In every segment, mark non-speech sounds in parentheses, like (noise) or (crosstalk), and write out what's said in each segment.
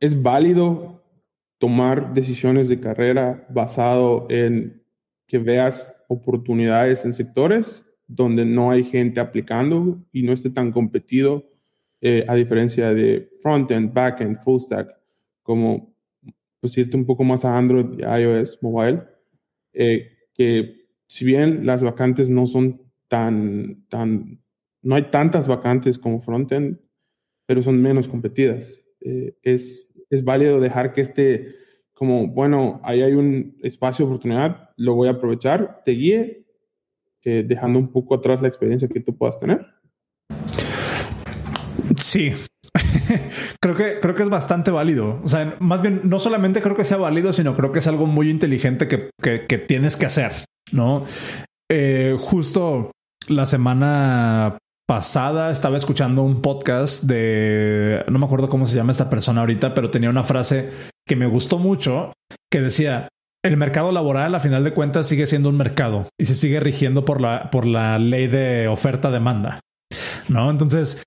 es válido tomar decisiones de carrera basado en que veas oportunidades en sectores donde no hay gente aplicando y no esté tan competido, eh, a diferencia de frontend, backend, full stack, como pues irte un poco más a Android, iOS, mobile, eh, que si bien las vacantes no son tan, tan, no hay tantas vacantes como frontend, pero son menos competidas. Eh, es, es válido dejar que este, como, bueno, ahí hay un espacio de oportunidad, lo voy a aprovechar, te guíe, eh, dejando un poco atrás la experiencia que tú puedas tener. Sí, (laughs) creo que creo que es bastante válido. O sea, más bien no solamente creo que sea válido, sino creo que es algo muy inteligente que, que, tienes que hacer. No, eh, justo la semana pasada estaba escuchando un podcast de no me acuerdo cómo se llama esta persona ahorita, pero tenía una frase que me gustó mucho que decía el mercado laboral a final de cuentas sigue siendo un mercado y se sigue rigiendo por la por la ley de oferta demanda. ¿No? Entonces,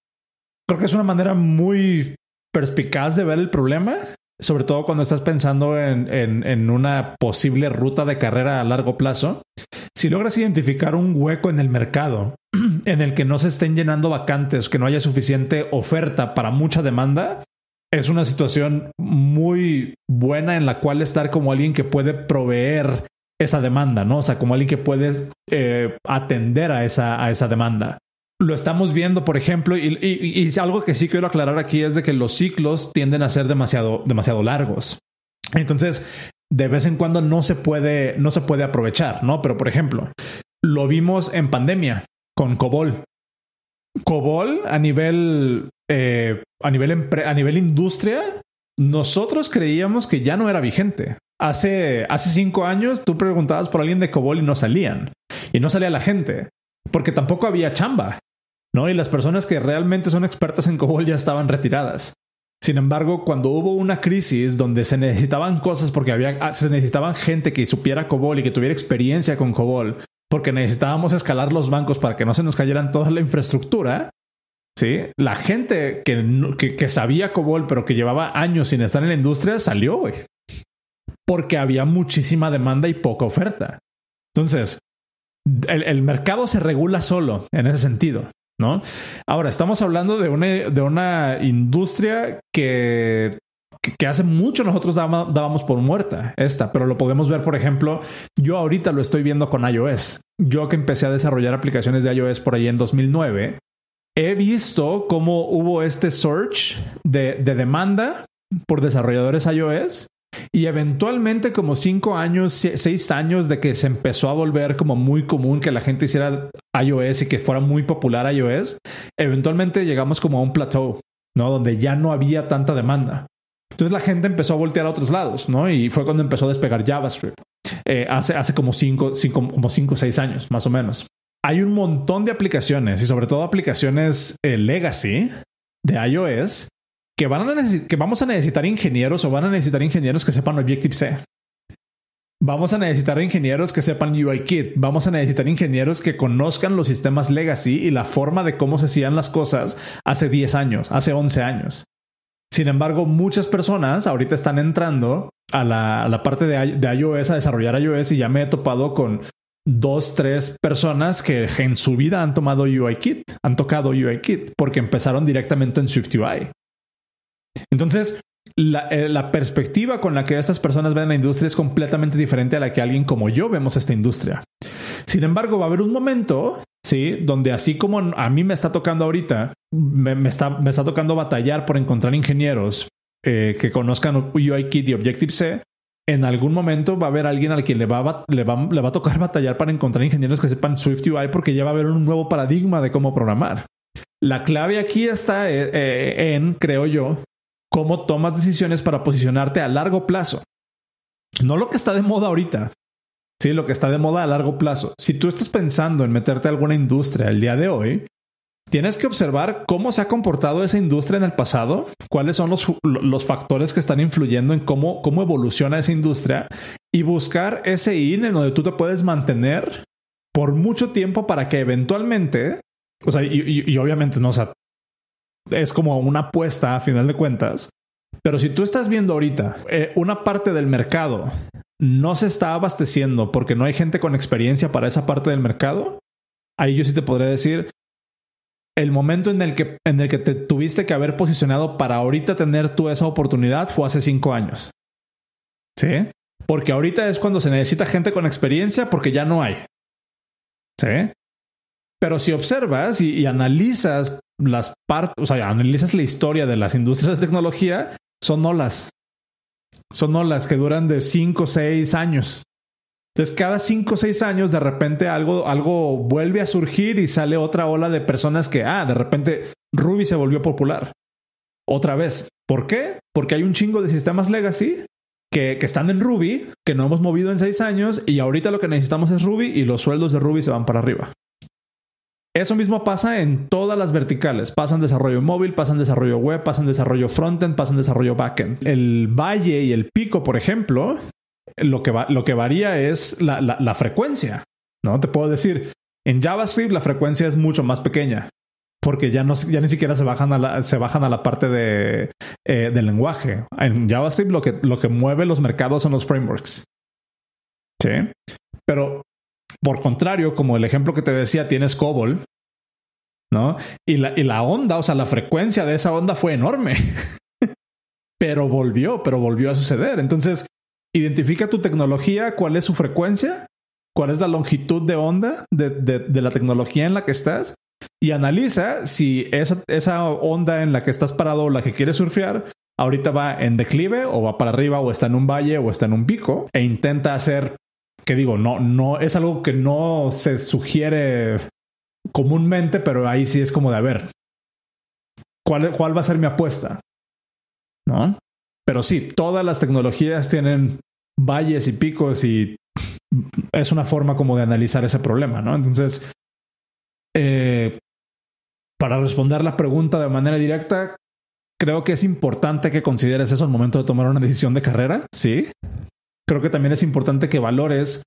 creo que es una manera muy perspicaz de ver el problema, sobre todo cuando estás pensando en, en, una posible ruta de carrera a largo plazo. Si logras identificar un hueco en el mercado (clears throat) en el que no se estén llenando vacantes, que no haya suficiente oferta para mucha demanda, es una situación muy buena en la cual estar como alguien que puede proveer esa demanda, ¿no? O sea, como alguien que puede eh, atender a esa, a esa demanda lo estamos viendo, por ejemplo, y, algo que sí quiero aclarar aquí es de que los ciclos tienden a ser demasiado, demasiado largos. Entonces, de vez en cuando no se puede, no se puede aprovechar, ¿no? Pero, por ejemplo, lo vimos en pandemia con Cobol. Cobol a nivel, eh, a nivel, a nivel industria, nosotros creíamos que ya no era vigente. Hace, hace cinco años tú preguntabas por alguien de Cobol y no salían. Y no salía la gente porque tampoco había chamba. ¿no? Y las personas que realmente son expertas en COBOL ya estaban retiradas. Sin embargo, cuando hubo una crisis donde se necesitaban cosas porque había, ah, se necesitaban gente que supiera COBOL y que tuviera experiencia con COBOL, porque necesitábamos escalar los bancos para que no se nos cayeran toda la infraestructura, ¿sí? La gente que, que, sabía COBOL pero que llevaba años sin estar en la industria salió, Porque había muchísima demanda y poca oferta. Entonces, el mercado se regula solo en ese sentido. ¿No? Ahora, estamos hablando de una, de una industria que, que, hace mucho nosotros dábamos por muerta esta, pero lo podemos ver, por ejemplo, yo ahorita lo estoy viendo con iOS. Yo que empecé a desarrollar aplicaciones de iOS por ahí en 2009, he visto cómo hubo este search de, de demanda por desarrolladores iOS y eventualmente, como cinco años, seis años de que se empezó a volver como muy común que la gente hiciera iOS y que fuera muy popular iOS, eventualmente llegamos como a un plateau, ¿no? Donde ya no había tanta demanda. Entonces la gente empezó a voltear a otros lados, ¿no? Y fue cuando empezó a despegar JavaScript. Eh, hace, hace como cinco, cinco, como cinco seis años, más o menos. Hay un montón de aplicaciones y sobre todo aplicaciones eh, legacy de iOS que, van a que vamos a necesitar ingenieros o van a necesitar ingenieros que sepan Objective-C. Vamos a necesitar ingenieros que sepan UIKit. Vamos a necesitar ingenieros que conozcan los sistemas legacy y la forma de cómo se hacían las cosas hace 10 años, hace 11 años. Sin embargo, muchas personas ahorita están entrando a la, parte de, de, iOS, a desarrollar iOS y ya me he topado con dos, tres personas que en su vida han tomado UIKit, han tocado UIKit porque empezaron directamente en SwiftUI. Entonces, eh, la, perspectiva con la que estas personas ven la industria es completamente diferente a la que alguien como yo vemos esta industria. Sin embargo, va a haber un momento, sí, donde así como a mí me está tocando ahorita, me, está, me está tocando batallar por encontrar ingenieros eh, que conozcan UIKit y Objective-C. En algún momento va a haber alguien al quien le va, le, va, le va a tocar (laughs) batallar para encontrar ingenieros que sepan SwiftUI porque ya va a haber un nuevo paradigma de cómo programar. La clave aquí está eh, en, creo yo, cómo tomas decisiones para posicionarte a largo plazo. No lo que está de moda ahorita, sí, lo que está de moda a largo plazo. Si tú estás pensando en meterte a alguna industria el día de hoy, tienes que observar cómo se ha comportado esa industria en el pasado, cuáles son los, los factores que están influyendo en cómo, cómo evoluciona esa industria y buscar ese in en donde tú te puedes mantener por mucho tiempo para que eventualmente, o sea, y, obviamente no, sea, es como una apuesta a final de cuentas, Pero si tú estás viendo ahorita eh, una parte del mercado no se está abasteciendo porque no hay gente con experiencia para esa parte del mercado, ahí yo sí te podría decir, el momento en el que, en el que te tuviste que haber posicionado para ahorita tener tú esa oportunidad fue hace cinco años. ¿Sí? Porque ahorita es cuando se necesita gente con experiencia porque ya no hay. ¿Sí? Pero si observas y, analizas las partes, o sea, analizas la historia de las industrias de tecnología, son olas. Son olas que duran de 5 o 6 años. Entonces, cada 5 o 6 años, de repente algo, algo vuelve a surgir y sale otra ola de personas que, ah, de repente Ruby se volvió popular. Otra vez. ¿Por qué? Porque hay un chingo de sistemas legacy que, que, están en Ruby, que no hemos movido en seis años y ahorita lo que necesitamos es Ruby y los sueldos de Ruby se van para arriba. Eso mismo pasa en todas las verticales. Pasan desarrollo móvil, pasan desarrollo web, pasan desarrollo frontend, pasan desarrollo backend. El valle y el pico, por ejemplo, lo que, varía es la, frecuencia. No te puedo decir, en JavaScript la frecuencia es mucho más pequeña porque ya, no, ya ni siquiera se bajan a la, se bajan a la parte de, eh, del lenguaje. En JavaScript lo que, lo que mueve los mercados son los frameworks. Sí. Pero por contrario, como el ejemplo que te decía, tienes COBOL, ¿no? Y la, y la onda, o sea, la frecuencia de esa onda fue enorme. (laughs) pero volvió, pero volvió a suceder. Entonces, identifica tu tecnología, cuál es su frecuencia, cuál es la longitud de onda de, de, la tecnología en la que estás y analiza si esa, esa onda en la que estás parado o la que quieres surfear ahorita va en declive o va para arriba o está en un valle o está en un pico e intenta hacer que digo, no, no es algo que no se sugiere comúnmente, pero ahí sí es como de a ver, ¿cuál, cuál va a ser mi apuesta? ¿No? Pero sí, todas las tecnologías tienen valles y picos y es una forma como de analizar ese problema, ¿no? Entonces, eh, para responder la pregunta de manera directa, creo que es importante que consideres eso al momento de tomar una decisión de carrera, sí. Creo que también es importante que valores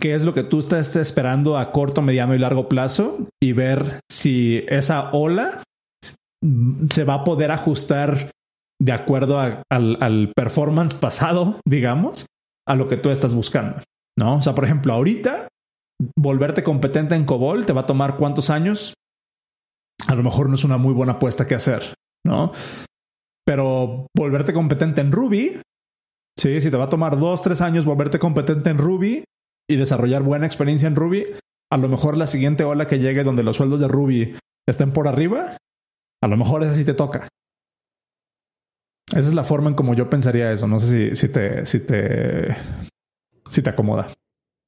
qué es lo que tú estás esperando a corto, mediano y largo plazo y ver si esa ola se va a poder ajustar de acuerdo al, al, performance pasado, digamos, a lo que tú estás buscando. ¿No? O sea, por ejemplo, ahorita volverte competente en COBOL te va a tomar cuántos años? A lo mejor no es una muy buena apuesta que hacer, ¿no? Pero volverte competente en Ruby, sí, si te va a tomar dos, tres años volverte competente en Ruby y desarrollar buena experiencia en Ruby, a lo mejor la siguiente ola que llegue donde los sueldos de Ruby estén por arriba, a lo mejor esa sí te toca. Esa es la forma en como yo pensaría eso. No sé si, si te, si te, si te acomoda.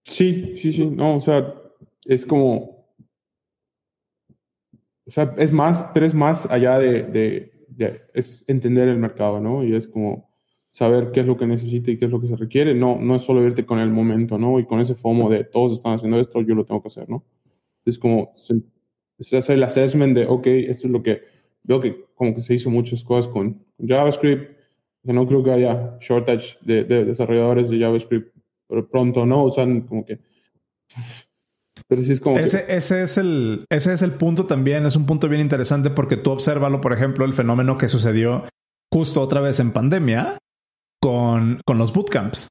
Sí, sí, sí. No, o sea, es como. O sea, es más, pero es más allá de, de, de, es entender el mercado, ¿no? Y es como saber qué es lo que necesita y qué es lo que se requiere. No, no es solo irte con el momento, ¿no? Y con ese FOMO de todos están haciendo esto, yo lo tengo que hacer, ¿no? Es como es hacer el assessment de, ok, esto es lo que veo que como que se hizo muchas cosas con JavaScript, que no creo que haya shortage de, de desarrolladores de JavaScript pero pronto no, o sea, (laughs) como que... Ese, ese, es el, ese es el punto también, es un punto bien interesante porque tú obsérvalo, por ejemplo, el fenómeno que sucedió justo otra vez en pandemia con, con los bootcamps.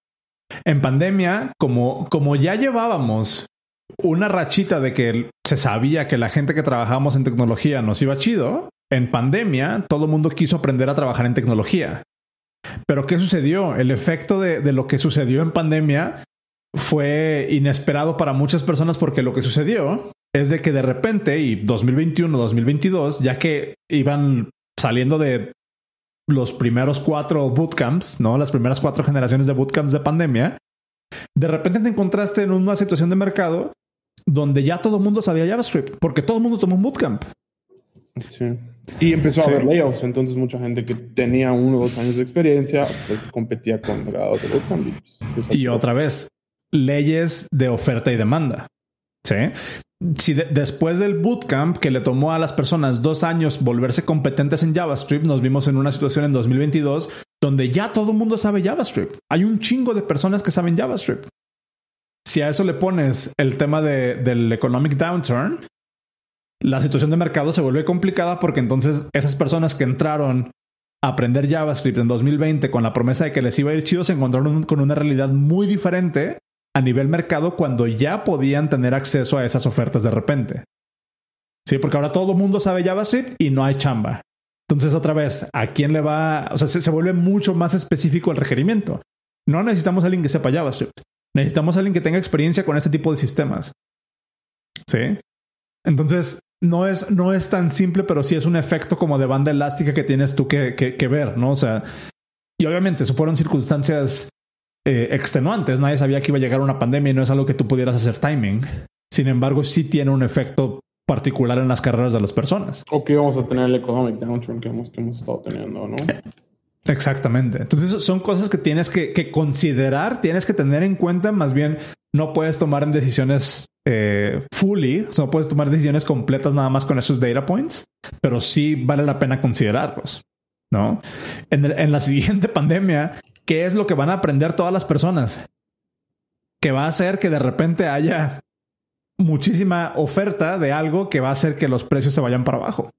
En pandemia, como, como ya llevábamos una rachita de que se sabía que la gente que trabajábamos en tecnología nos iba chido, en pandemia todo el mundo quiso aprender a trabajar en tecnología. Pero ¿qué sucedió? El efecto de, de, lo que sucedió en pandemia fue inesperado para muchas personas porque lo que sucedió es de que de repente, y 2021, 2022, ya que iban saliendo de los primeros cuatro bootcamps, ¿no? Las primeras cuatro generaciones de bootcamps de pandemia, de repente te encontraste en una situación de mercado donde ya todo el mundo sabía JavaScript, porque todo el mundo tomó un bootcamp. Sí. Y empezó a haber layoffs, entonces mucha gente que tenía uno o dos años de experiencia, pues competía con grados de bootcamp. Y, pues, y otra vez, leyes de oferta y demanda. Sí. Si de después del bootcamp que le tomó a las personas dos años volverse competentes en JavaScript, nos vimos en una situación en 2022 donde ya todo el mundo sabe JavaScript. Hay un chingo de personas que saben JavaScript. Si a eso le pones el tema de, del economic downturn, la situación de mercado se vuelve complicada porque entonces esas personas que entraron aprender JavaScript en 2020 con la promesa de que les iba a ir chido, se encontraron con una realidad muy diferente a nivel mercado cuando ya podían tener acceso a esas ofertas de repente. Sí, porque ahora todo el mundo sabe JavaScript y no hay chamba. Entonces, otra vez, ¿a quién le va? O sea, se, se vuelve mucho más específico el requerimiento. No necesitamos a alguien que sepa JavaScript. Necesitamos a alguien que tenga experiencia con este tipo de sistemas. Sí. Entonces, no es, no es tan simple, pero sí es un efecto como de banda elástica que tienes tú que, que, ver, ¿no? O sea, y obviamente eso fueron circunstancias eh, extenuantes. Nadie sabía que iba a llegar una pandemia y no es algo que tú pudieras hacer timing. Sin embargo, sí tiene un efecto particular en las carreras de las personas. O que vamos a tener el economic downturn que hemos, que hemos estado teniendo, ¿no? Exactamente. Entonces son cosas que tienes que, que, considerar, tienes que tener en cuenta, más bien no puedes tomar decisiones eh, fully, o sea, no puedes tomar decisiones completas nada más con esos data points, pero sí vale la pena considerarlos, ¿no? En, en la (laughs) siguiente pandemia, ¿qué es lo que van a aprender todas las personas? Que va a hacer que de repente haya muchísima oferta de algo que va a hacer que los precios se vayan para abajo.